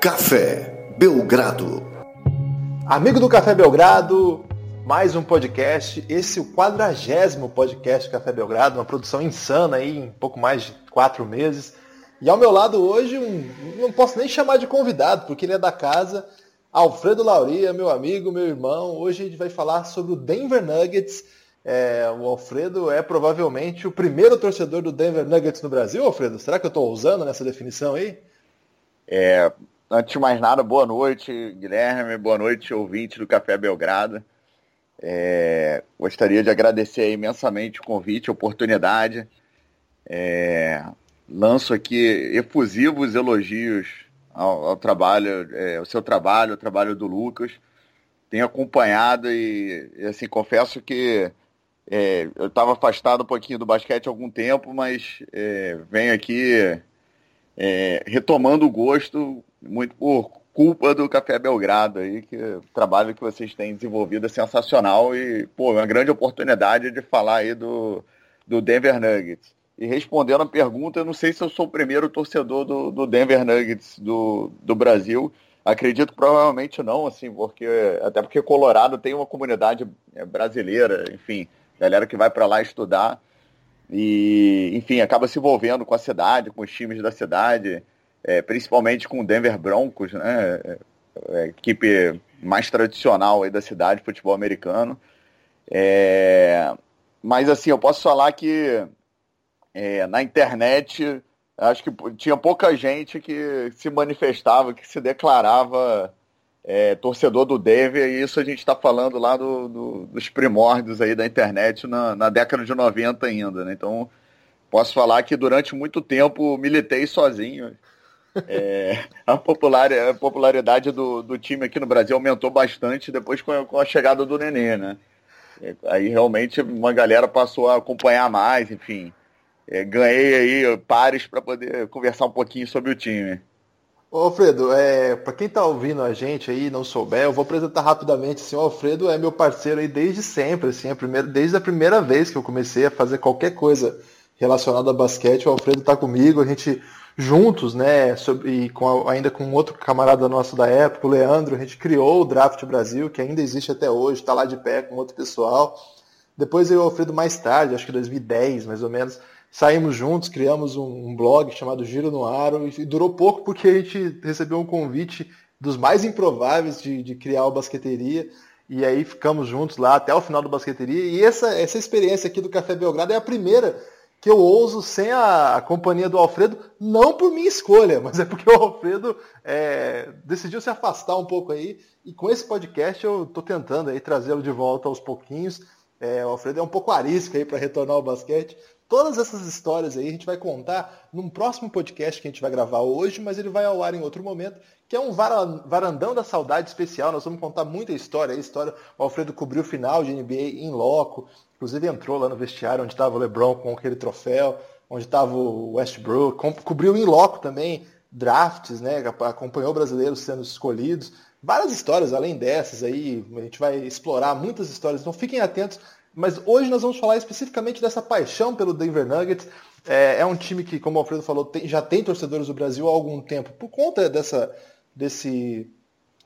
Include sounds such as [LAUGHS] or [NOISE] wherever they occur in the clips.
Café Belgrado. Amigo do Café Belgrado, mais um podcast. Esse é o quadragésimo podcast Café Belgrado, uma produção insana aí em pouco mais de quatro meses. E ao meu lado hoje, um, não posso nem chamar de convidado, porque ele é da casa, Alfredo Lauria, meu amigo, meu irmão. Hoje a gente vai falar sobre o Denver Nuggets. É, o Alfredo é provavelmente o primeiro torcedor do Denver Nuggets no Brasil, Alfredo? Será que eu estou usando nessa definição aí? É, antes de mais nada, boa noite, Guilherme, boa noite, ouvinte do Café Belgrado. É, gostaria de agradecer imensamente o convite, a oportunidade. É, lanço aqui efusivos elogios ao, ao trabalho, é, ao seu trabalho, ao trabalho do Lucas. Tenho acompanhado e, e assim, confesso que é, eu estava afastado um pouquinho do basquete há algum tempo, mas é, venho aqui é, retomando o gosto, muito por culpa do Café Belgrado aí, que o trabalho que vocês têm desenvolvido é sensacional e, pô, é uma grande oportunidade de falar aí do, do Denver Nuggets. E respondendo a pergunta, eu não sei se eu sou o primeiro torcedor do, do Denver Nuggets do, do Brasil. Acredito provavelmente não, assim, porque até porque Colorado tem uma comunidade é, brasileira, enfim, galera que vai para lá estudar e, enfim, acaba se envolvendo com a cidade, com os times da cidade, é, principalmente com o Denver Broncos, né? É, é, equipe mais tradicional aí da cidade, futebol americano. É, mas assim, eu posso falar que é, na internet acho que tinha pouca gente que se manifestava, que se declarava é, torcedor do Denver, e isso a gente está falando lá do, do, dos primórdios aí da internet na, na década de 90 ainda, né? Então, posso falar que durante muito tempo militei sozinho. É, a, popular, a popularidade do, do time aqui no Brasil aumentou bastante depois com a, com a chegada do Nenê, né? É, aí realmente uma galera passou a acompanhar mais, enfim. É, ganhei aí pares para poder conversar um pouquinho sobre o time. Ô, Alfredo, é, para quem está ouvindo a gente aí não souber, eu vou apresentar rapidamente. Assim, o Alfredo é meu parceiro aí desde sempre, assim, a primeira, desde a primeira vez que eu comecei a fazer qualquer coisa relacionada a basquete, o Alfredo está comigo, a gente juntos, né, sobre, e com ainda com outro camarada nosso da época, o Leandro, a gente criou o Draft Brasil, que ainda existe até hoje, está lá de pé com outro pessoal. Depois eu e o Alfredo mais tarde, acho que 2010 mais ou menos, saímos juntos, criamos um, um, blog chamado Giro no Aro e durou pouco porque a gente recebeu um convite dos mais improváveis de, de criar o Basqueteria e aí ficamos juntos lá até o final do Basqueteria e essa, essa experiência aqui do Café Belgrado é a primeira que eu ouso sem a, a companhia do Alfredo, não por minha escolha, [LAUGHS] mas é porque o Alfredo é, decidiu se afastar um pouco aí e com esse podcast eu estou tentando aí trazê-lo de volta aos pouquinhos. É, o Alfredo é um pouco arisco aí para retornar ao basquete, Todas essas histórias aí a gente vai contar num próximo podcast que a gente vai gravar hoje, mas ele vai ao ar em outro momento, que é um varandão da saudade especial. Nós vamos contar muita história. A história, o Alfredo cobriu o final de NBA em loco, inclusive entrou lá no vestiário onde estava o LeBron com aquele troféu, onde estava o Westbrook, cobriu em loco também drafts, né? Acompanhou brasileiros sendo escolhidos. Várias histórias além dessas aí, a gente vai explorar muitas histórias, então fiquem atentos mas hoje nós vamos falar especificamente dessa paixão pelo Denver Nuggets. É, é um time que, como o Alfredo falou, tem, já tem torcedores do Brasil há algum tempo, por conta dessa, desse,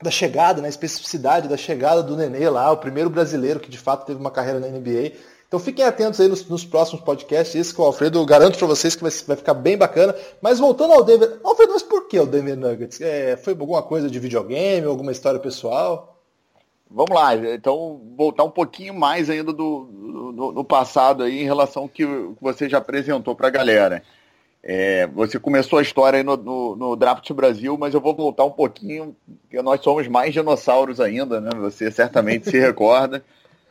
da chegada, né, especificidade da chegada do Nenê lá, o primeiro brasileiro que de fato teve uma carreira na NBA. Então fiquem atentos aí nos, nos próximos podcasts. Esse com o Alfredo, garanto para vocês que vai, vai, ficar bem bacana. Mas voltando ao Denver. Alfredo, mas por que o Denver Nuggets? É, foi alguma coisa de videogame, alguma história pessoal? Vamos lá, então voltar um pouquinho mais ainda do, do, do passado aí em relação ao que você já apresentou para a galera. É, você começou a história aí no, no, no, Draft Brasil, mas eu vou voltar um pouquinho, porque nós somos mais dinossauros ainda, né? Você certamente se [LAUGHS] recorda.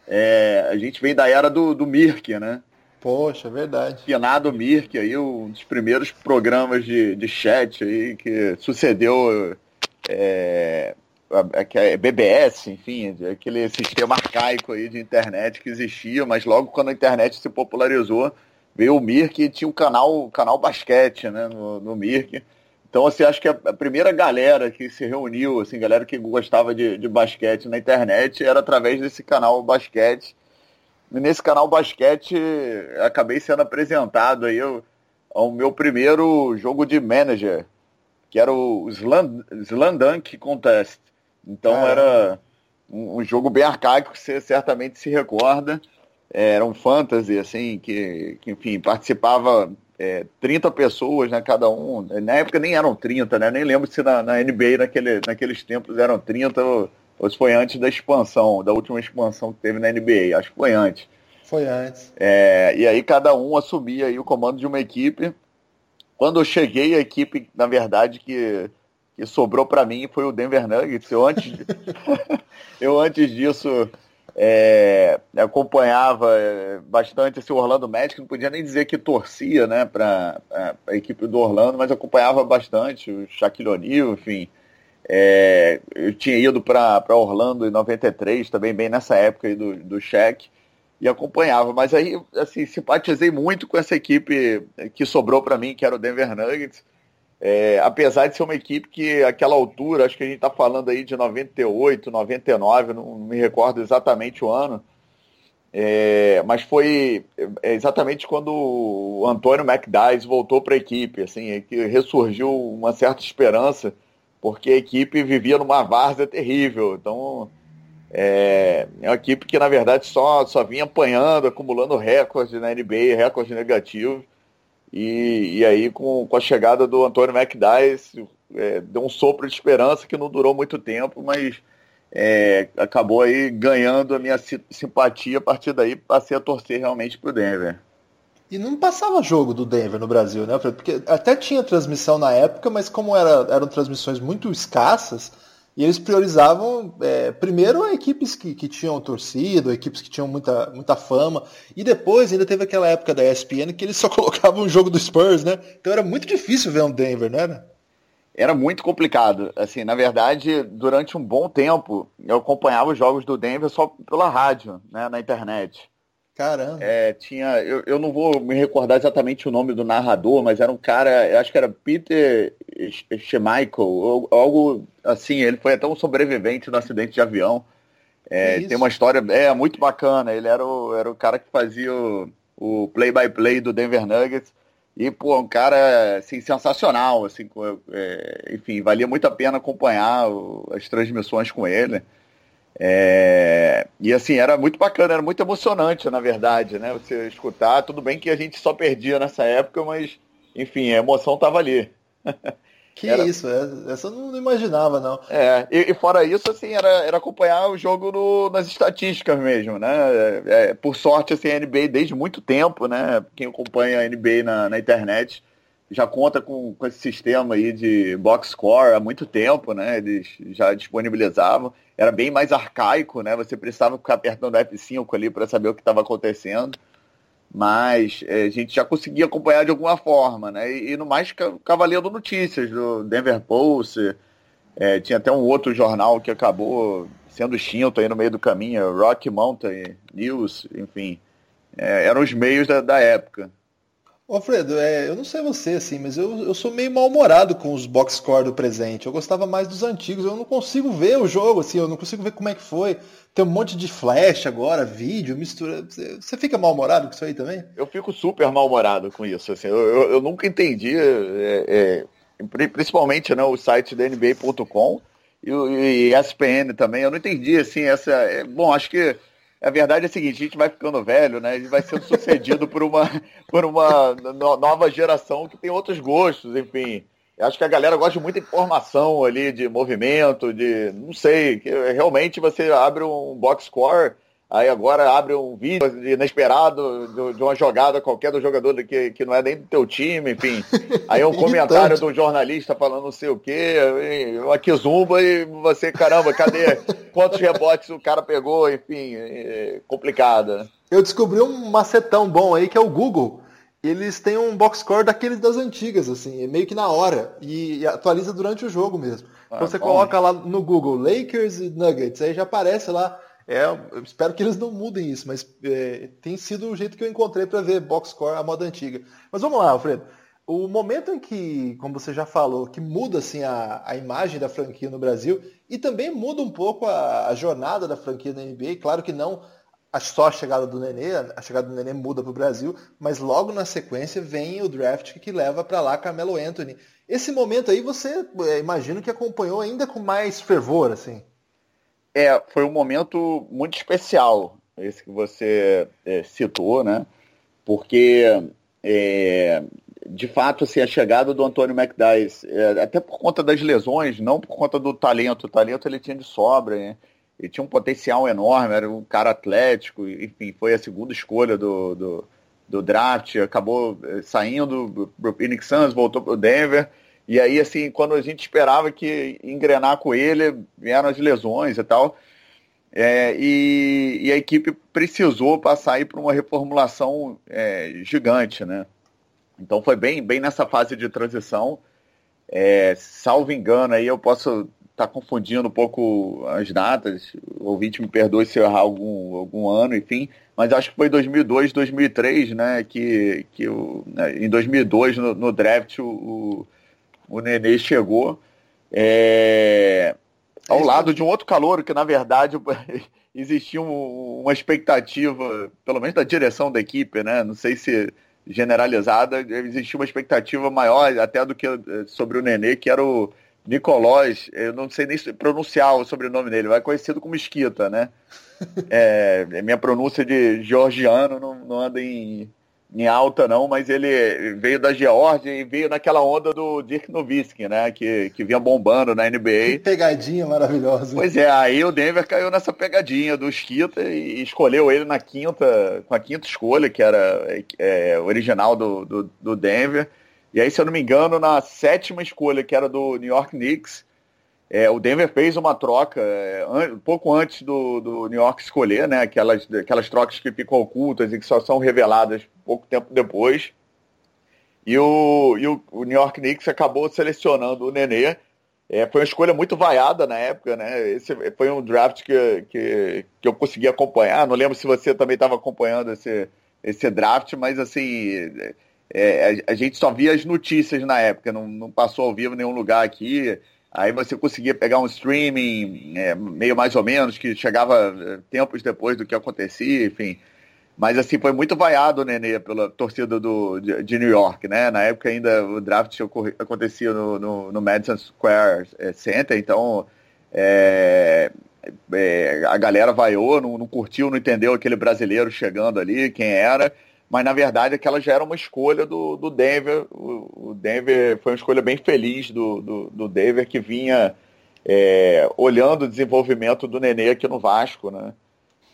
É, a gente veio da era do, do Mirk, né? Poxa, é verdade. Finado Mirk, aí, um dos primeiros programas de, de chat aí que sucedeu é, é BBS, enfim, aquele sistema arcaico aí de internet que existia, mas logo quando a internet se popularizou, veio o Mirk e tinha o canal, canal basquete, né, no, no Mirk. Então, assim, acho que a, primeira galera que se reuniu, assim, galera que gostava de, de basquete na internet, era através desse canal basquete. E nesse canal basquete, acabei sendo apresentado aí ao meu primeiro jogo de manager, que era o Slam, Slam Dunk Contest. Então era um, um, jogo bem arcaico que você certamente se recorda. Era um fantasy, assim, que, que enfim, participava é, 30 pessoas, né, cada um. Na época nem eram 30, né? Nem lembro se na, na NBA naquele, naqueles tempos eram 30 ou, ou se foi antes da expansão, da última expansão que teve na NBA. Acho que foi antes. Foi antes. É, e aí cada um assumia aí o comando de uma equipe. Quando eu cheguei, a equipe, na verdade, que, que sobrou para mim foi o Denver Nuggets. Eu antes, [LAUGHS] eu antes disso é, acompanhava é, bastante esse Orlando Magic, não podia nem dizer que torcia né, para a equipe do Orlando, mas acompanhava bastante o Shaquille O'Neal, enfim. É, eu tinha ido para Orlando em 93, também bem nessa época aí do, do Shaq e acompanhava. Mas aí, assim, simpatizei muito com essa equipe que sobrou para mim, que era o Denver Nuggets. É, apesar de ser uma equipe que, aquela altura, acho que a gente está falando aí de 98, 99, não, me recordo exatamente o ano, é, mas foi é, exatamente quando o Antônio McDyess voltou para a equipe, assim, que ressurgiu uma certa esperança, porque a equipe vivia numa várzea terrível. Então, é, é uma equipe que, na verdade, só, só vinha apanhando, acumulando recordes na NBA, recordes negativos. E, e aí, com, com a chegada do Antônio McDyess, é, deu um sopro de esperança que não durou muito tempo, mas é, acabou aí ganhando a minha simpatia. A partir daí, passei a torcer realmente para o Denver. E não passava jogo do Denver no Brasil, né? Porque até tinha transmissão na época, mas como era, eram transmissões muito escassas, e eles priorizavam, é, primeiro, equipes que, que tinham torcida, equipes que tinham muita, muita fama. E depois ainda teve aquela época da ESPN que eles só [LAUGHS] colocavam um jogo do Spurs, né? Então era muito difícil ver um Denver, não era? Era muito complicado. Assim, na verdade, durante um bom tempo, eu acompanhava os jogos do Denver só pela rádio, né, na internet. Caramba. É, tinha, eu, eu não vou me recordar exatamente o nome do narrador, mas era um cara, eu acho que era Peter Schmeichel, algo assim, ele foi até um sobrevivente no acidente de avião. É, tem uma história é, muito bacana, ele era o, era o cara que fazia o play-by-play -play do Denver Nuggets, e, pô, um cara, assim, sensacional, assim, é, enfim, valia muito a pena acompanhar o, as transmissões com ele. É, e assim, era muito bacana, era muito emocionante, na verdade, né? Você escutar, tudo bem que a gente só perdia nessa época, mas enfim, a emoção estava ali. [LAUGHS] Que era... isso, é, essa eu não imaginava, não. É, e, e, fora isso, assim, era, era acompanhar o jogo no, nas estatísticas mesmo, né? É, é por sorte, assim, a NBA desde muito tempo, né? Quem acompanha a NBA na, na internet já conta com, com esse sistema aí de box score há muito tempo, né? Eles já disponibilizavam. Era bem mais arcaico, né? Você precisava ficar apertando F5 ali para saber o que estava acontecendo. Mas é, a gente já conseguia acompanhar de alguma forma, né? E, e no mais ficava lendo notícias do Denver Post. É, tinha até um outro jornal que acabou sendo extinto aí no meio do caminho, Rock Mountain News, enfim. É, eram os meios da, da época. Alfredo, é, eu não sei você, assim, mas eu, eu sou meio mal-humorado com os box score do presente. Eu gostava mais dos antigos, eu não consigo ver o jogo, assim, eu não consigo ver como é que foi. Tem um monte de flash agora, vídeo, mistura. Você, fica mal-humorado com isso aí também? Eu fico super mal-humorado com isso, assim. Eu, eu, eu nunca entendi, é, é, principalmente né, o site da NBA.com e o ESPN também. Eu não entendi, assim, essa. É, bom, acho que a verdade é a seguinte, a gente vai ficando velho, né? Gente vai sendo sucedido por uma, por uma nova geração que tem outros gostos, enfim. Eu acho que a galera gosta de muita informação ali, de movimento, de. não sei, que realmente você abre um box score Aí agora abre um vídeo inesperado de, uma jogada qualquer do jogador que, que não é nem do teu time, enfim. Aí um [LAUGHS] comentário do jornalista falando não sei o quê, uma quizumba e você, caramba, cadê? Quantos rebotes o cara pegou, enfim, é complicado. Né? Eu descobri um macetão bom aí que é o Google. Eles têm um box score daqueles das antigas, assim, meio que na hora, e atualiza durante o jogo mesmo. Ah, então você bom, coloca lá no Google Lakers e Nuggets, aí já aparece lá é, eu espero que eles não mudem isso, mas é, tem sido o jeito que eu encontrei para ver box score à moda antiga. Mas vamos lá, Alfredo. O momento em que, como você já falou, que muda assim a, a imagem da franquia no Brasil e também muda um pouco a, a jornada da franquia na NBA, claro que não só a chegada do Nenê, a chegada do Nenê muda para o Brasil, mas logo na sequência vem o draft que leva para lá Carmelo Anthony. Esse momento aí você, é, imagino que acompanhou ainda com mais fervor, assim. É, foi um momento muito especial, esse que você é, citou, né? Porque, é, de fato, assim, a chegada do Antônio McDyess, é, até por conta das lesões, não por conta do talento, o talento ele tinha de sobra, né? ele tinha um potencial enorme, era um cara atlético, enfim, foi a segunda escolha do, do, do draft, acabou eh, saindo pro Phoenix Suns, voltou pro Denver, e aí, assim, quando a gente esperava que engrenar com ele, vieram as lesões e tal, é, e, e, a equipe precisou passar aí por uma reformulação é, gigante, né? Então foi bem, bem nessa fase de transição. É, salvo engano, aí eu posso está confundindo um pouco as datas. O ouvinte me perdoe se eu errar algum, algum ano, enfim. Mas acho que foi 2002, 2003, né? Que, que o, né, em 2002, no, no draft, o, o, o Nenê chegou. É, ao lado de um outro calor que, na verdade, [LAUGHS] existia um, uma expectativa, pelo menos da direção da equipe, né? Não sei se generalizada, existia uma expectativa maior até do que eh, sobre o Nenê, que era o Nicolás, eu não sei nem pronunciar o sobrenome dele, vai conhecido como Esquita, né? É, [LAUGHS] é, minha pronúncia de georgiano não, não anda em, em alta, não, mas ele veio da Geórgia e veio naquela onda do Dirk Nowitzki, né? Que, que vinha bombando na NBA. Que pegadinha maravilhosa. Pois é, aí o Denver caiu nessa pegadinha do Esquita e escolheu ele na quinta, com a quinta escolha, que era é, original do, do, do Denver. E aí, se eu não me engano, na sétima escolha, que era do New York Knicks, é, o Denver fez uma troca é, um pouco antes do, do New York escolher, né? Aquelas, aquelas trocas que ficam ocultas e que só são reveladas pouco tempo depois. E o, e o, o New York Knicks acabou selecionando o Nenê. É, foi uma escolha muito vaiada na época, né? Esse foi um draft que, que, que eu consegui acompanhar. Não lembro se você também estava acompanhando esse, esse draft, mas assim é, a, a, gente só via as notícias na época, não, não passou ao vivo em nenhum lugar aqui. Aí você conseguia pegar um streaming, é, meio mais ou menos, que chegava é, tempos depois do que acontecia, enfim. Mas assim, foi muito vaiado o Nenê pela torcida do, de, de, New York, né? Na época ainda o draft acontecia no, no, no Madison Square é, Center, então é, é, a galera vaiou, não, não curtiu, não entendeu aquele brasileiro chegando ali, quem era mas na verdade aquela já era uma escolha do, do Denver. O, o Denver foi uma escolha bem feliz do, do, do Denver, que vinha é, olhando o desenvolvimento do Nenê aqui no Vasco, né?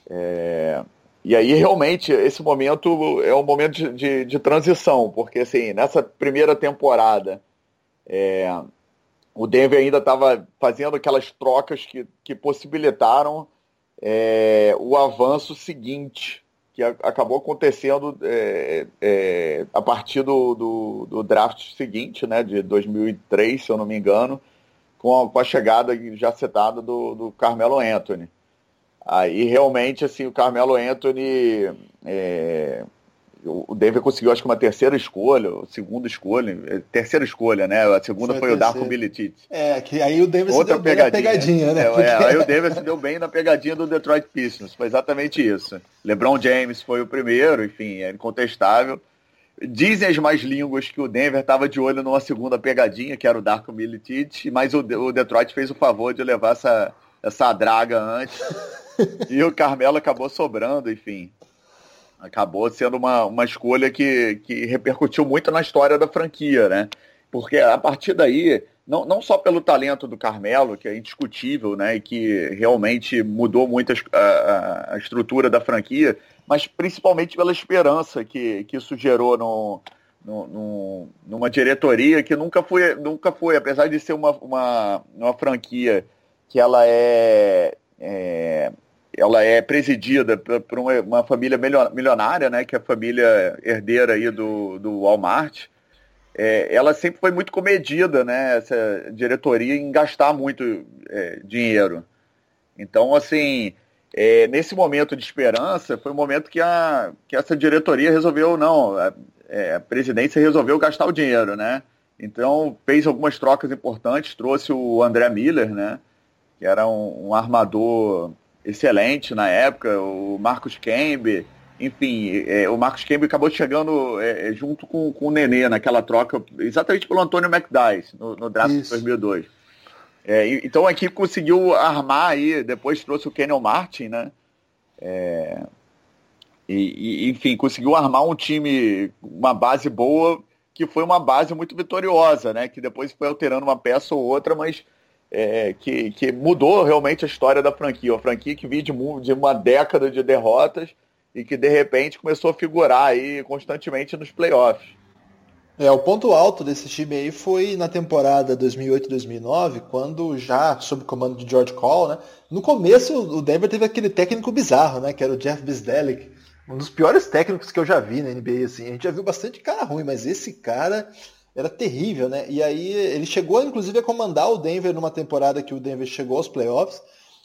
É, e aí realmente esse momento é um momento de, de, de transição, porque assim, nessa primeira temporada é, o Denver ainda estava fazendo aquelas trocas que, que possibilitaram é, o avanço seguinte que acabou acontecendo é, é, a partir do, do, do, draft seguinte, né, de 2003, se eu não me engano, com a, com a chegada já citada do, do Carmelo Anthony. Aí realmente assim o Carmelo Anthony é, o Denver conseguiu, acho que uma terceira escolha, segunda escolha, é, terceira escolha, né? A segunda foi, foi o Darko Milicic. É, que aí o Denver Outra se deu pegadinha. bem na pegadinha, né? É, Porque... é, aí o Denver se deu bem na pegadinha do Detroit Pistons, foi exatamente isso. LeBron James foi o primeiro, enfim, é incontestável. Dizem as mais línguas que o Denver estava de olho numa segunda pegadinha, que era o Darko Milicic, mas o, o Detroit fez o favor de levar essa, essa draga antes. [LAUGHS] e o Carmelo acabou sobrando, enfim acabou sendo uma, uma escolha que, que repercutiu muito na história da franquia, né? Porque a partir daí, não, não só pelo talento do Carmelo, que é indiscutível, né? E que realmente mudou muito a, a, estrutura da franquia, mas principalmente pela esperança que, que isso gerou no, no, numa diretoria que nunca foi, nunca foi, apesar de ser uma, uma, uma franquia que ela é, é ela é presidida por uma, uma, família milionária, né, que é a família herdeira aí do, do Walmart. É, ela sempre foi muito comedida, né, essa diretoria, em gastar muito é, dinheiro. Então, assim, é, nesse momento de esperança, foi o um momento que, a, que essa diretoria resolveu, não, a, é, a presidência resolveu gastar o dinheiro, né? Então, fez algumas trocas importantes, trouxe o André Miller, né, que era um, um armador excelente na época, o Marcos Kembe, enfim, é, o Marcos Kembe acabou chegando é, junto com, com o Nenê naquela troca, exatamente pelo Antônio McDyess, no, no draft de 2002. É, então a equipe conseguiu armar aí, depois trouxe o Kenyon Martin, né? É, e, e, enfim, conseguiu armar um time, uma base boa, que foi uma base muito vitoriosa, né? Que depois foi alterando uma peça ou outra, mas é, que, que mudou realmente a história da franquia. A franquia que vinha de, de uma década de derrotas e que de repente começou a figurar aí constantemente nos playoffs. É, o ponto alto desse time aí foi na temporada 2008-2009, quando já sob comando de George Call, né? No começo o Denver teve aquele técnico bizarro, né? Que era o Jeff Bisdelic, um dos piores técnicos que eu já vi na NBA, assim. A gente já viu bastante cara ruim, mas esse cara era terrível, né? E aí ele chegou, inclusive, a comandar o Denver numa temporada que o Denver chegou aos playoffs.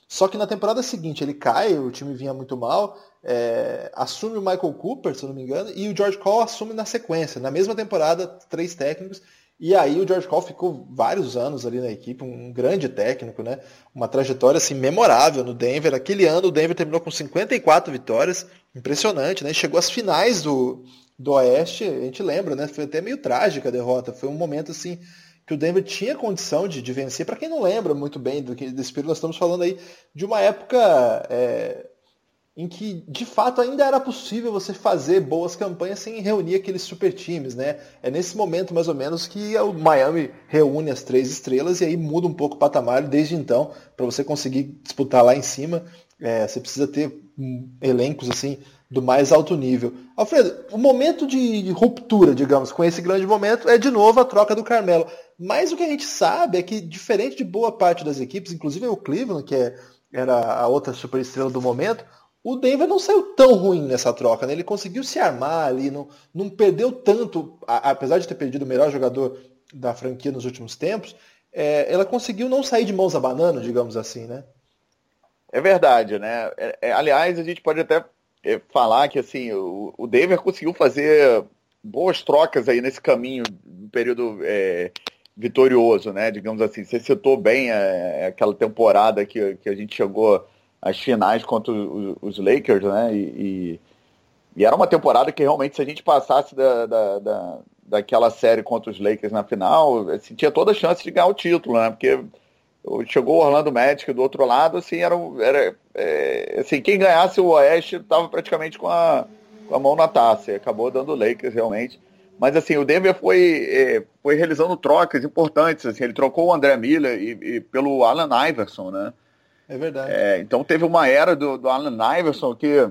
Só que na temporada seguinte ele cai, o time vinha muito mal, é, assume o Michael Cooper, se não me engano, e o George Call assume na sequência. Na mesma temporada, três técnicos, e aí o George Call ficou vários anos ali na equipe, um grande técnico, né? Uma trajetória assim memorável no Denver. Aquele ano o Denver terminou com 54 vitórias, impressionante, né? Chegou às finais do, do Oeste, a gente lembra, né? Foi até meio trágica a derrota. Foi um momento assim que o Denver tinha condição de, de vencer. Para quem não lembra muito bem do que desse período, nós estamos falando aí de uma época é, em que de fato ainda era possível você fazer boas campanhas sem reunir aqueles super times, né? É nesse momento mais ou menos que o Miami reúne as três estrelas e aí muda um pouco o patamar desde então para você conseguir disputar lá em cima. É, você precisa ter elencos assim do mais alto nível. Alfredo, o momento de ruptura, digamos, com esse grande momento é de novo a troca do Carmelo. Mas o que a gente sabe é que, diferente de boa parte das equipes, inclusive o Cleveland, que é, era a outra superestrela do momento, o Denver não saiu tão ruim nessa troca. Né? Ele conseguiu se armar ali, não, não perdeu tanto, a, apesar de ter perdido o melhor jogador da franquia nos últimos tempos, é, ela conseguiu não sair de mãos banana, digamos assim, né? É verdade, né? É, é, aliás, a gente pode até falar que assim o, o Denver conseguiu fazer boas trocas aí nesse caminho do período é, vitorioso, né? Digamos assim, você citou bem é, aquela temporada que, que a gente chegou às finais contra os, os Lakers, né? E, e, e, era uma temporada que realmente se a gente passasse da, da, da, daquela série contra os Lakers na final, assim, tinha toda a chance de ganhar o título, né? Porque chegou o Orlando Magic do outro lado, assim, era, era é, assim, quem ganhasse o Oeste estava praticamente com a, com a mão na taça, e acabou dando o Lakers realmente. Mas assim, o Denver foi, é, foi realizando trocas importantes, assim, ele trocou o André Miller e, e pelo Alan Iverson, né? É verdade. É, então teve uma era do, do Alan Iverson que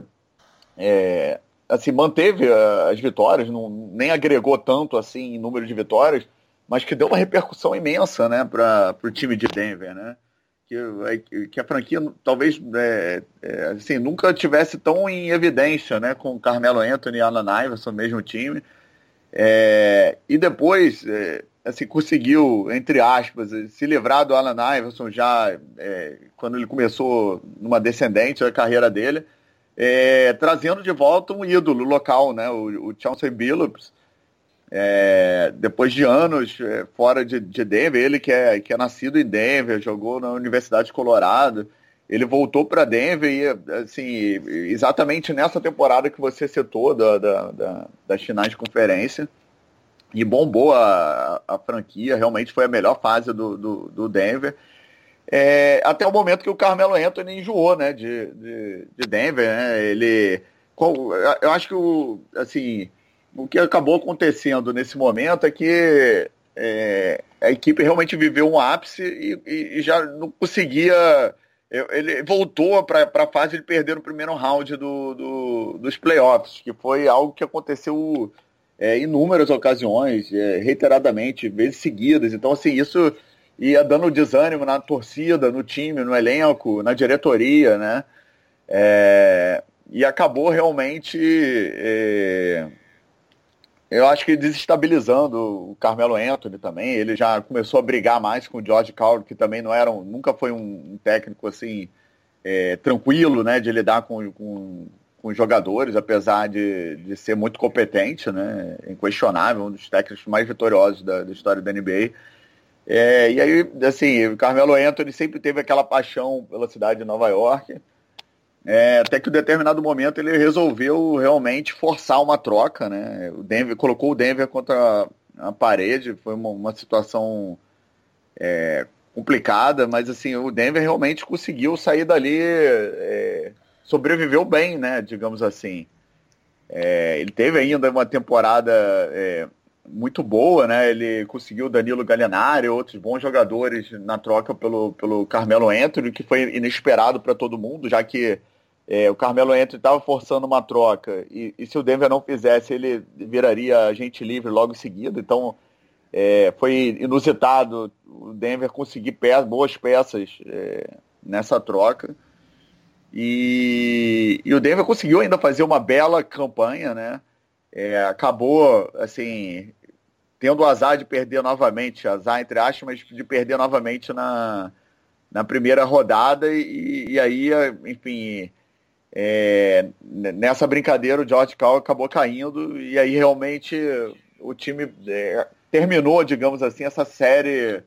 é, assim, manteve as vitórias, não, nem agregou tanto assim em número de vitórias, mas que deu uma repercussão imensa né, para o time de Denver, né? Que, que a franquia talvez é, é, assim, nunca tivesse tão em evidência né, com Carmelo Anthony e Alan Iverson, mesmo time. É, e depois é, assim, conseguiu, entre aspas, se livrar do Alan Iverson já é, quando ele começou numa descendente da carreira dele, é, trazendo de volta um ídolo local, né, o, o Chauncey Billups, é, depois de anos é, fora de, de, Denver, ele que é, que é nascido em Denver, jogou na Universidade de Colorado, ele voltou para Denver e, assim, exatamente nessa temporada que você citou da, da, da, das finais de conferência, e bombou a, a franquia, realmente foi a melhor fase do, do, do Denver. É, até o momento que o Carmelo Anthony enjoou né, de, de, de Denver. Né? Ele, eu acho que o, assim, o que acabou acontecendo nesse momento é que é, a equipe realmente viveu um ápice e, e já não conseguia. Ele voltou para a fase de perder no primeiro round do, do, dos playoffs, que foi algo que aconteceu é, inúmeras ocasiões, é, reiteradamente, vezes seguidas. Então, assim, isso ia dando desânimo na torcida, no time, no elenco, na diretoria, né? É, e acabou realmente é, eu acho que desestabilizando o Carmelo Anthony também. Ele já começou a brigar mais com o George Coward, que também não era um, nunca foi um técnico assim é, tranquilo, né, de lidar com, com, com os jogadores, apesar de, de ser muito competente, né, inquestionável, um dos técnicos mais vitoriosos da, da história da NBA. É, e aí, assim, o Carmelo Anthony sempre teve aquela paixão pela cidade de Nova York. É, até que em determinado momento ele resolveu realmente forçar uma troca, né? O Denver colocou o Denver contra a parede, foi uma, uma situação é, complicada, mas assim o Denver realmente conseguiu sair dali, é, sobreviveu bem, né? Digamos assim. É, ele teve ainda uma temporada é, muito boa, né? Ele conseguiu Danilo Gallinari, outros bons jogadores na troca pelo, pelo Carmelo Anthony, que foi inesperado para todo mundo, já que é, o Carmelo Anthony estava forçando uma troca e, e, se o Denver não fizesse, ele viraria agente livre logo em seguida. Então é, foi inusitado o Denver conseguir boas peças é, nessa troca. E, e, o Denver conseguiu ainda fazer uma bela campanha, né? É, acabou, assim, tendo o azar de perder novamente, azar entre aspas, mas de perder novamente na, na primeira rodada e, e aí, enfim, é, nessa brincadeira o George Cal acabou caindo e aí realmente o time é, terminou, digamos assim, essa série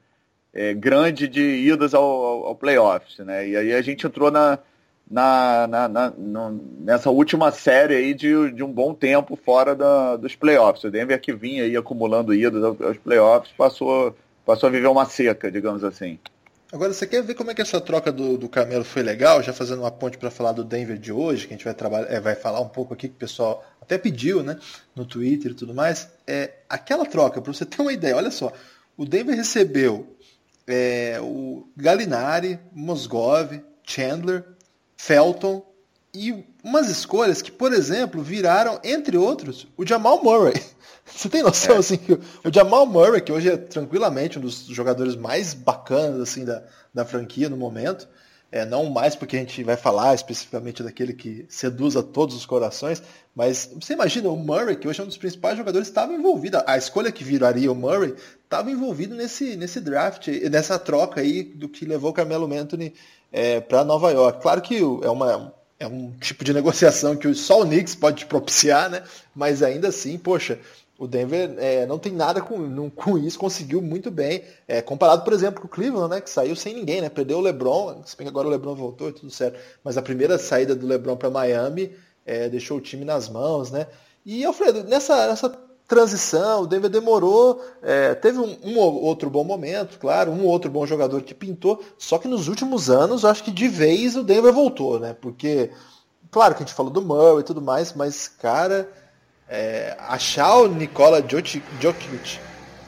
é, grande de idas ao, ao, playoffs, né? E aí a gente entrou na, na, na, na no, nessa última série aí de, de um bom tempo fora da, dos playoffs. O Denver que vinha aí acumulando idas aos, aos playoffs passou, passou a viver uma seca, digamos assim. Agora, você quer ver como é que essa troca do, do Camelo foi legal? Já fazendo uma ponte para falar do Denver de hoje, que a gente vai, trabalhar, é, vai falar um pouco aqui, que o pessoal até pediu, né? No Twitter e tudo mais. É, aquela troca, para você ter uma ideia, olha só. O Denver recebeu é, o Galinari, Mosgov, Chandler, Felton e umas escolhas que, por exemplo, viraram, entre outros, o Jamal Murray. [LAUGHS] Você tem noção, é. assim, que o Jamal Murray, que hoje é tranquilamente um dos jogadores mais bacanas, assim, da, da franquia no momento, é, não mais porque a gente vai falar especificamente daquele que seduz a todos os corações, mas você imagina o Murray, que hoje é um dos principais jogadores, estava envolvido, a escolha que viraria o Murray estava envolvido nesse, nesse draft, nessa troca aí do que levou o Carmelo Anthony é, para Nova York. Claro que é, uma, é um tipo de [LAUGHS] negociação que só o Knicks pode propiciar, né? mas ainda assim, poxa, o Denver é, não tem nada com, não, com isso, conseguiu muito bem. É, comparado, por exemplo, com o Cleveland, né, que saiu sem ninguém, né? Perdeu o LeBron, se bem que agora o LeBron voltou e tudo certo. Mas a primeira saída do LeBron para Miami é, deixou o time nas mãos, né? E, Alfredo, nessa, nessa transição, o Denver demorou, é, teve um, um, outro bom momento, claro, um outro bom jogador que pintou, só que nos últimos anos, acho que de vez o Denver voltou, né? Porque, claro que a gente falou do Murray e tudo mais, mas, cara é, achar o Nikola Djokovic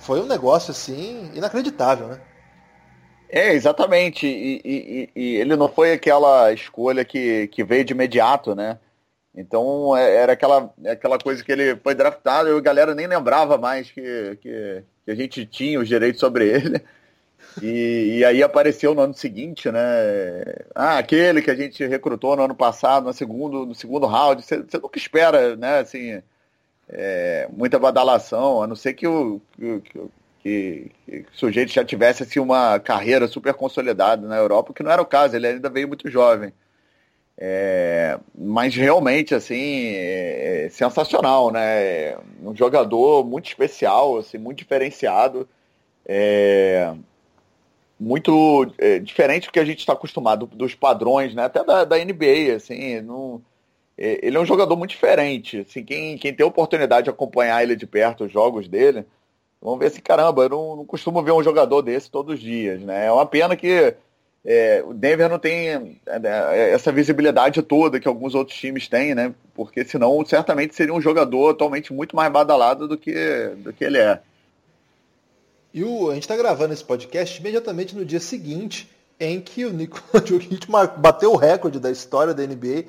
foi um negócio assim inacreditável, né? É, exatamente. E, e, e, ele não foi aquela escolha que, que veio de imediato, né? Então é, era aquela, aquela coisa que ele foi draftado e a galera nem lembrava mais que, que, que a gente tinha os direitos sobre [LAUGHS] ele. E, e, aí apareceu no ano seguinte, né? Ah, aquele que a gente recrutou no ano passado, no segundo, no segundo round. Você, você nunca espera, né? Assim, é, muita badalação, a não ser que o, que, que, que, o sujeito já tivesse assim, uma carreira super consolidada na Europa, que não era o caso, ele ainda veio muito jovem. É, mas realmente, assim, é, é sensacional, né? Um jogador muito especial, assim, muito diferenciado. É, muito é, diferente do que a gente está acostumado, dos padrões, né? Até da, da NBA, assim, não é, ele é um jogador muito diferente. Assim, quem, quem tem a oportunidade de acompanhar ele de perto, os jogos dele, vão ver assim, caramba, eu não, não costumo ver um jogador desse todos os dias. Né? É uma pena que é, o Denver não tem é, é, essa visibilidade toda que alguns outros times têm, né? Porque senão certamente seria um jogador atualmente muito mais badalado do que, do que ele é. E o, a gente está gravando esse podcast imediatamente no dia seguinte em que o Nikola [LAUGHS] Jokic bateu o recorde da história da NBA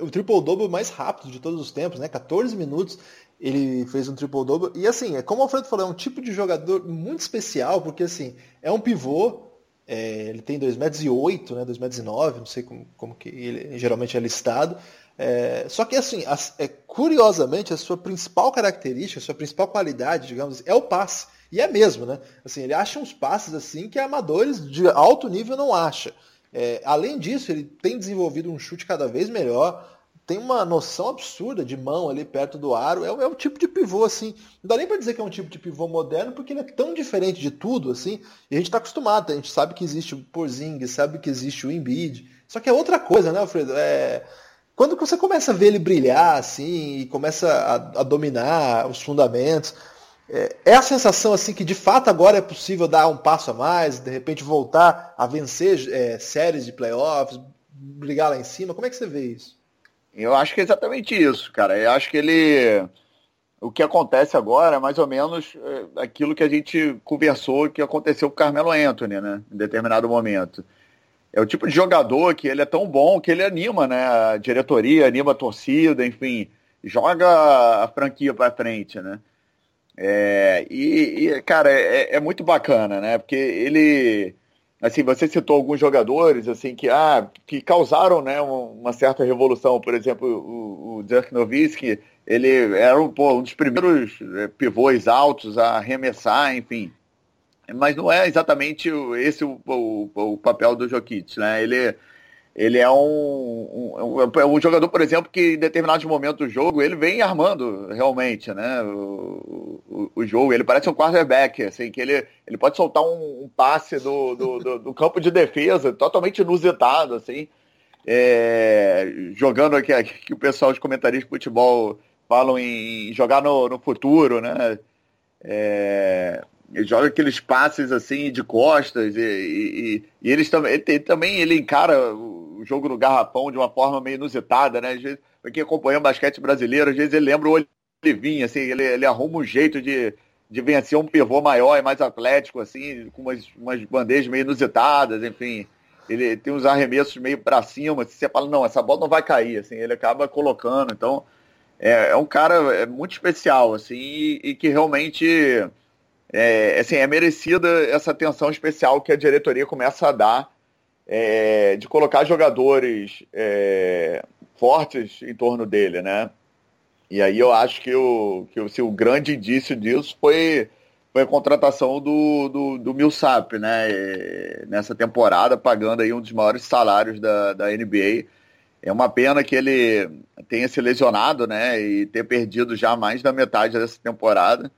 o triple-double mais rápido de todos os tempos, né? 14 minutos ele fez um triple-double. E assim, é como o Alfredo falou, é um tipo de jogador muito especial, porque assim, é um pivô, é, ele tem 2,08 metros, e 8, né? 2,09 metros, e 9, não sei como, como que ele geralmente é listado. É, só que assim, é, curiosamente, a sua principal característica, a sua principal qualidade, digamos, é o passe. E é mesmo, né? Assim, ele acha uns passes assim que amadores de alto nível não acham. É, além disso, ele tem desenvolvido um chute cada vez melhor, tem uma noção absurda de mão ali perto do aro. É, é um tipo de pivô, assim. Não dá nem para dizer que é um tipo de pivô moderno, porque ele é tão diferente de tudo, assim. E a gente está acostumado, a gente sabe que existe o Porzingis, sabe que existe o Embiid, Só que é outra coisa, né, Alfredo? É... Quando você começa a ver ele brilhar assim e começa a, a dominar os fundamentos, é, é, a sensação assim que de fato agora é possível dar um passo a mais, de repente voltar a vencer é, séries de playoffs, brigar lá em cima. Como é que você vê isso? Eu acho que é exatamente isso, cara. Eu acho que ele. O que acontece agora é mais ou menos é, aquilo que a gente conversou que aconteceu com o Carmelo Anthony, né? Em determinado momento. É o tipo de jogador que ele é tão bom que ele anima, né? A diretoria, anima a torcida, enfim, joga a franquia para frente, né? É, e, e, cara, é, é, muito bacana, né? Porque ele, assim, você citou alguns jogadores, assim, que, ah, que causaram, né, uma certa revolução. Por exemplo, o, o Dirk Nowitzki, ele era um, pô, um dos primeiros é, pivôs altos a arremessar, enfim. Mas não é exatamente esse o, o, o papel do Jokic, né? Ele ele é um, um, é um, jogador, por exemplo, que em determinados momentos do jogo ele vem armando realmente, né? O, o, o jogo. Ele parece um quarterback, assim, que ele, ele pode soltar um, um passe do, do, do, do, campo de defesa totalmente inusitado, assim. É, jogando aqui, que o pessoal, os comentaristas de futebol falam em jogar no, no futuro, né? É, joga aqueles passes assim de costas e, e, e eles também ele, também ele encara o jogo no garrafão de uma forma meio inusitada, né? Às vezes, quem acompanha o basquete brasileiro, às vezes ele lembra o Olivinho, assim, ele, ele arruma um jeito de, de vencer um pivô maior e mais atlético, assim, com umas, umas bandejas meio inusitadas, enfim. Ele tem uns arremessos meio para cima, assim, você fala, não, essa bola não vai cair, assim, ele acaba colocando, então é, é um cara é muito especial, assim, e, e que realmente é, assim, é merecida essa atenção especial que a diretoria começa a dar é, de colocar jogadores é, fortes em torno dele, né? E aí eu acho que o, que assim, o grande indício disso foi, foi a contratação do, do, do Millsap, né? É, nessa temporada, pagando aí um dos maiores salários da, da NBA. É uma pena que ele tenha se lesionado, né? E ter perdido já mais da metade dessa temporada.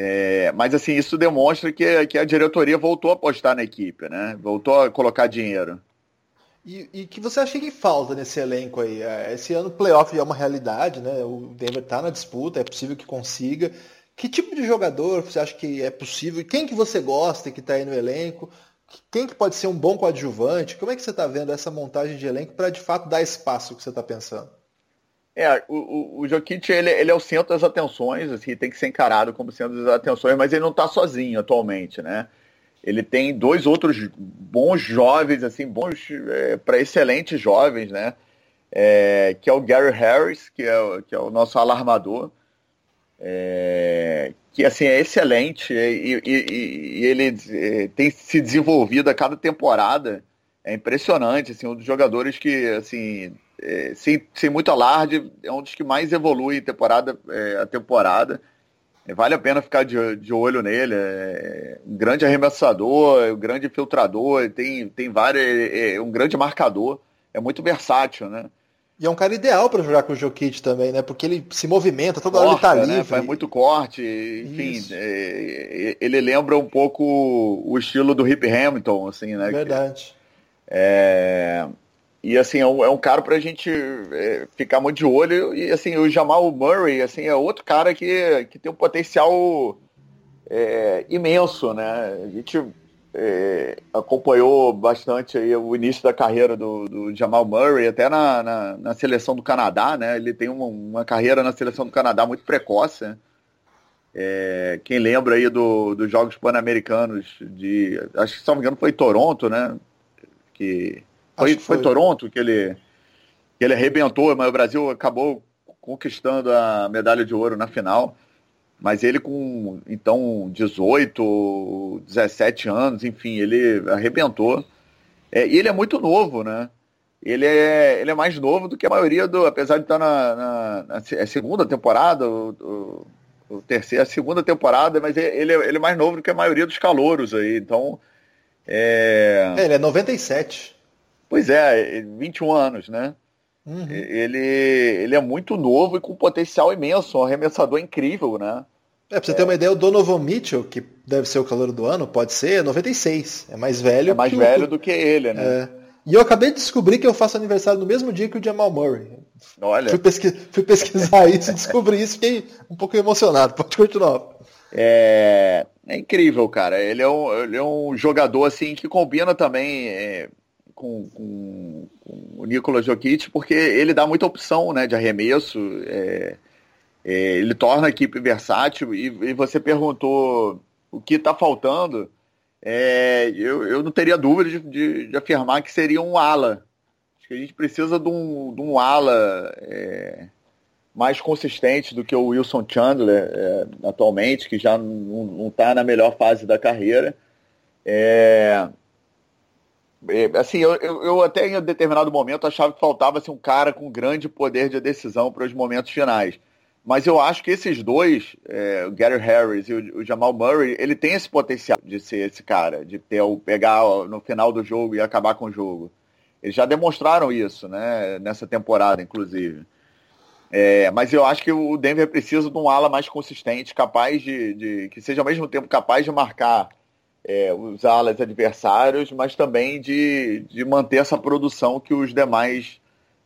É, mas assim, isso demonstra que, que a diretoria voltou a apostar na equipe, né? Voltou a colocar dinheiro. E, e que você acha que falta nesse elenco aí? É, esse ano o playoff é uma realidade, né? O Denver está na disputa, é possível que consiga. Que tipo de jogador você acha que é possível? Quem que você gosta que está aí no elenco? Quem que pode ser um bom coadjuvante? Como é que você está vendo essa montagem de elenco para de fato dar espaço que você está pensando? É, o, o, o Jokic, ele, ele, é o centro das atenções, assim, tem que ser encarado como centro das atenções, mas ele não está sozinho atualmente, né? Ele tem dois outros bons jovens, assim, bons é, para excelentes jovens, né? É, que é o Gary Harris, que é, que é o nosso alarmador, é, que assim é excelente e, e, e ele é, tem se desenvolvido a cada temporada. É impressionante, assim, um dos jogadores que assim é, sem, sem muito alarde, é um dos que mais evolui temporada é, a temporada. É, vale a pena ficar de, de olho nele. É um grande arremessador, um grande filtrador, tem, tem vários, é, é um grande marcador. É muito versátil, né? E é um cara ideal para jogar com o Jokic também, né? Porque ele se movimenta, toda hora ele tá né? livre. Né? Faz muito corte, enfim. É, ele lembra um pouco o estilo do Rip Hamilton, assim, né? Verdade. É, e assim, é um, é um cara pra gente é, ficar muito de olho. E assim, o Jamal Murray, assim, é outro cara que, que tem um potencial é, imenso, né? A gente é, acompanhou bastante aí o início da carreira do, do Jamal Murray, até na, na, na, seleção do Canadá, né? Ele tem uma, uma carreira na seleção do Canadá muito precoce, né? É, quem lembra aí do, dos Jogos Pan-Americanos de. Acho que, se não me engano, foi Toronto, né? Que foi, foi, foi Toronto que ele, que ele arrebentou, mas o Brasil acabou conquistando a medalha de ouro na final. Mas ele com, então, 18, 17 anos, enfim, ele arrebentou. É, e ele é muito novo, né? Ele é, ele é mais novo do que a maioria do. Apesar de estar na, na, na é segunda temporada, o, o, o terceira, a segunda temporada, mas ele, ele é mais novo do que a maioria dos calouros aí. Então. É... é ele é 97. Pois é, 21 anos, né? Uhum. Ele, ele é muito novo e com potencial imenso, um arremessador incrível, né? É, pra você é. ter uma ideia, o Donovan Mitchell, que deve ser o calor do ano, pode ser 96. É mais velho. É mais velho do que ele, né? É. E eu acabei de descobrir que eu faço aniversário no mesmo dia que o Jamal Murray. Olha. Fui, fui pesquisar [LAUGHS] isso e descobri isso, fiquei um pouco emocionado. Pode continuar. É, é incrível, cara. Ele é, um, ele é um jogador assim que combina também é, com, com, com, o Nicolas Jokic, porque ele dá muita opção né, de arremesso. É, é ele torna a equipe versátil. E, e você perguntou o que está faltando. É, eu, eu não teria dúvida de, de, de, afirmar que seria um ala. Acho que a gente precisa de um, de um ala é, mais consistente do que o Wilson Chandler é, atualmente, que já não está na melhor fase da carreira. É, assim, eu, eu, eu, até em determinado momento achava que faltava assim, um cara com grande poder de decisão para os momentos finais. Mas eu acho que esses dois, é, o Gary Harris e o, o, Jamal Murray, ele tem esse potencial de ser esse cara, de ter o pegar no final do jogo e acabar com o jogo. Eles já demonstraram isso, né? Nessa temporada, inclusive. É, mas eu acho que o Denver precisa de um ala mais consistente, capaz de, de que seja ao mesmo tempo capaz de marcar é, os alas adversários, mas também de, de manter essa produção que os demais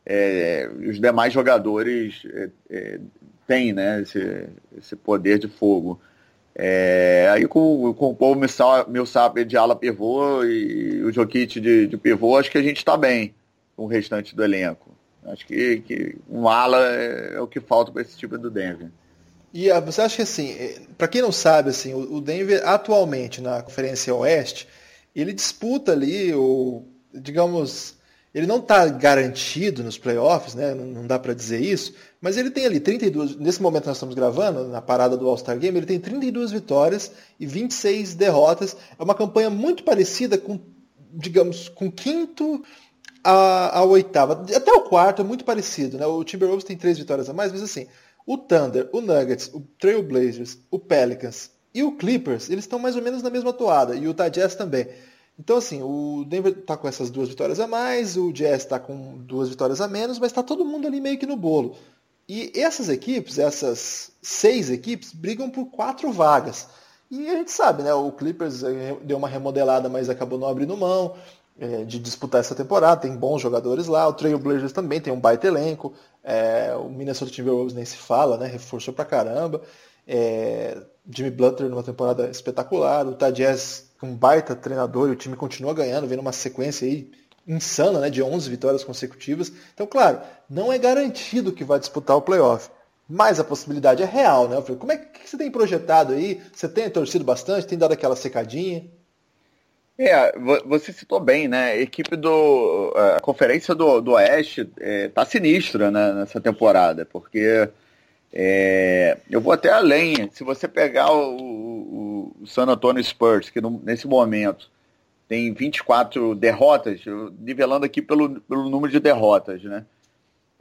é, os demais jogadores é, é, tem né, esse, esse poder de fogo. É, aí com, com o Paul Millsap de ala pivô e o Jokic de, de pivô, acho que a gente está bem com o restante do elenco. Acho que, que um ala é, é o que falta para esse tipo do Denver. E ah, você acha que assim, é, para quem não sabe, assim, o Denver atualmente na Conferência Oeste, ele disputa ali o, digamos, ele não está garantido nos playoffs, né? não, dá para dizer isso, mas ele tem ali 32, nesse momento nós estamos gravando, na parada do All-Star Game, ele tem 32 vitórias e 26 derrotas. É uma campanha muito parecida com, digamos, com quinto a, a oitava. Até o quarto é muito parecido, né? O Timberwolves tem três vitórias a mais, mas assim, o Thunder, o Nuggets, o Trailblazers, o Pelicans e o Clippers, eles estão mais ou menos na mesma toada, e o Utah Jazz também. Então, assim, o Denver está com essas duas vitórias a mais, o Jazz está com duas vitórias a menos, mas está todo mundo ali meio que no bolo. E essas equipes, essas seis equipes, brigam por quatro vagas. E a gente sabe, né? O Clippers eh, deu uma remodelada, mas acabou não abrindo mão é, de disputar essa temporada. Tem bons jogadores lá. O Trail Blazers também tem um baita elenco. É, o Minnesota Timberwolves nem se fala, né? Reforçou pra caramba. É, Jimmy Butler numa temporada espetacular. O Utah Jazz um baita treinador e o time continua ganhando, vendo uma sequência aí insana, né, de 11 vitórias consecutivas. Então, claro, não é garantido que vai disputar o playoff, mas a possibilidade é real, né? Como é que você tem projetado aí? Você tem torcido bastante, tem dado aquela secadinha? É, você citou bem, né? A equipe do. A conferência do, do Oeste é, tá sinistra né, nessa temporada, porque é, eu vou até além. Se você pegar o, o, o San Antonio Spurs, que no, nesse momento tem 24 derrotas, nivelando aqui pelo, pelo número de derrotas, né?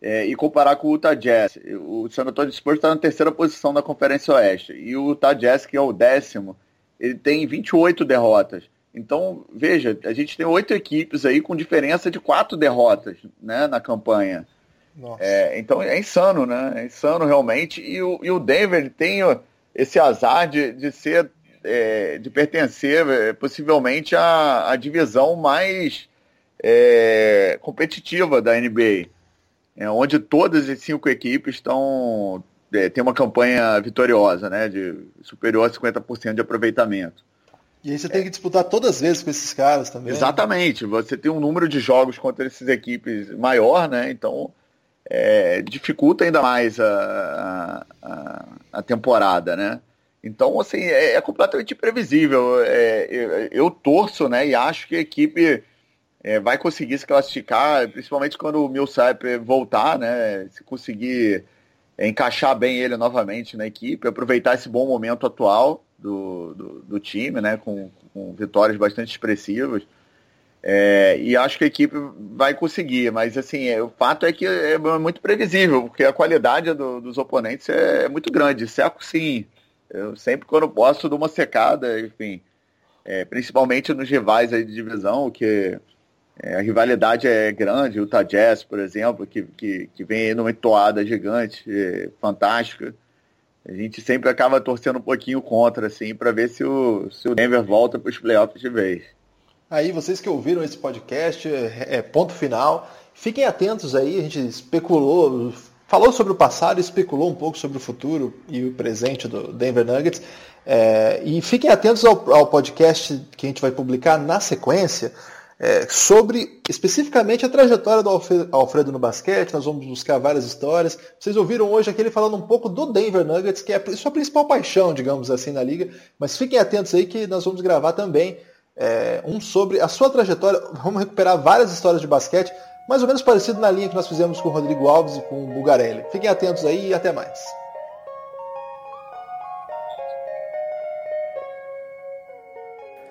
É, e comparar com o Utah Jazz. O San Antonio Spurs está na terceira posição da Conferência Oeste. E o Utah Jazz, que é o décimo, ele tem 28 derrotas. Então, veja, a gente tem oito equipes aí com diferença de quatro derrotas né, na campanha. É, então é insano, né? É insano realmente. E o, e o Denver tem esse azar de, de ser é, de pertencer é, possivelmente à, à divisão mais é, competitiva da NBA, é, onde todas as cinco equipes estão é, tem uma campanha vitoriosa, né, de superior a 50% de aproveitamento. E aí você tem que disputar todas as vezes com esses caras também. Exatamente, você tem um número de jogos contra essas equipes maior, né? Então é, dificulta ainda mais a, a, a temporada, né? Então, assim, é, é completamente imprevisível. É, eu, eu, torço, né, e acho que a equipe é, vai conseguir se classificar, principalmente quando o Millsap voltar, né, se conseguir é, encaixar bem ele novamente na equipe, aproveitar esse bom momento atual do, do, do time, né, com, com, vitórias bastante expressivas. É, e acho que a equipe vai conseguir, mas assim, é, o fato é que é muito previsível, porque a qualidade do, dos oponentes é muito grande. Seco sim, eu sempre, quando posso, dou uma secada, enfim. É, principalmente nos rivais de divisão, que é, a rivalidade é grande. O Jazz, por exemplo, que, que, que vem numa toada gigante, é, fantástica. A gente sempre acaba torcendo um pouquinho contra, assim, para ver se o, se o Denver volta para os playoffs de vez. Aí, vocês que ouviram esse podcast, é, é ponto final. Fiquem atentos aí, a gente especulou, falou sobre o passado, especulou um pouco sobre o futuro e o presente do Denver Nuggets. É, e fiquem atentos ao, ao, podcast que a gente vai publicar na sequência é, sobre especificamente a trajetória do Alfredo no basquete. Nós vamos buscar várias histórias. Vocês ouviram hoje aquele falando um pouco do Denver Nuggets, que é a sua principal paixão, digamos assim, na liga. Mas fiquem atentos aí que nós vamos gravar também é, um sobre a sua trajetória. Vamos recuperar várias histórias de basquete mais ou menos parecido na linha que nós fizemos com o Rodrigo Alves e com o Bugarelli. Fiquem atentos aí e até mais.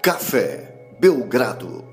Café Belgrado.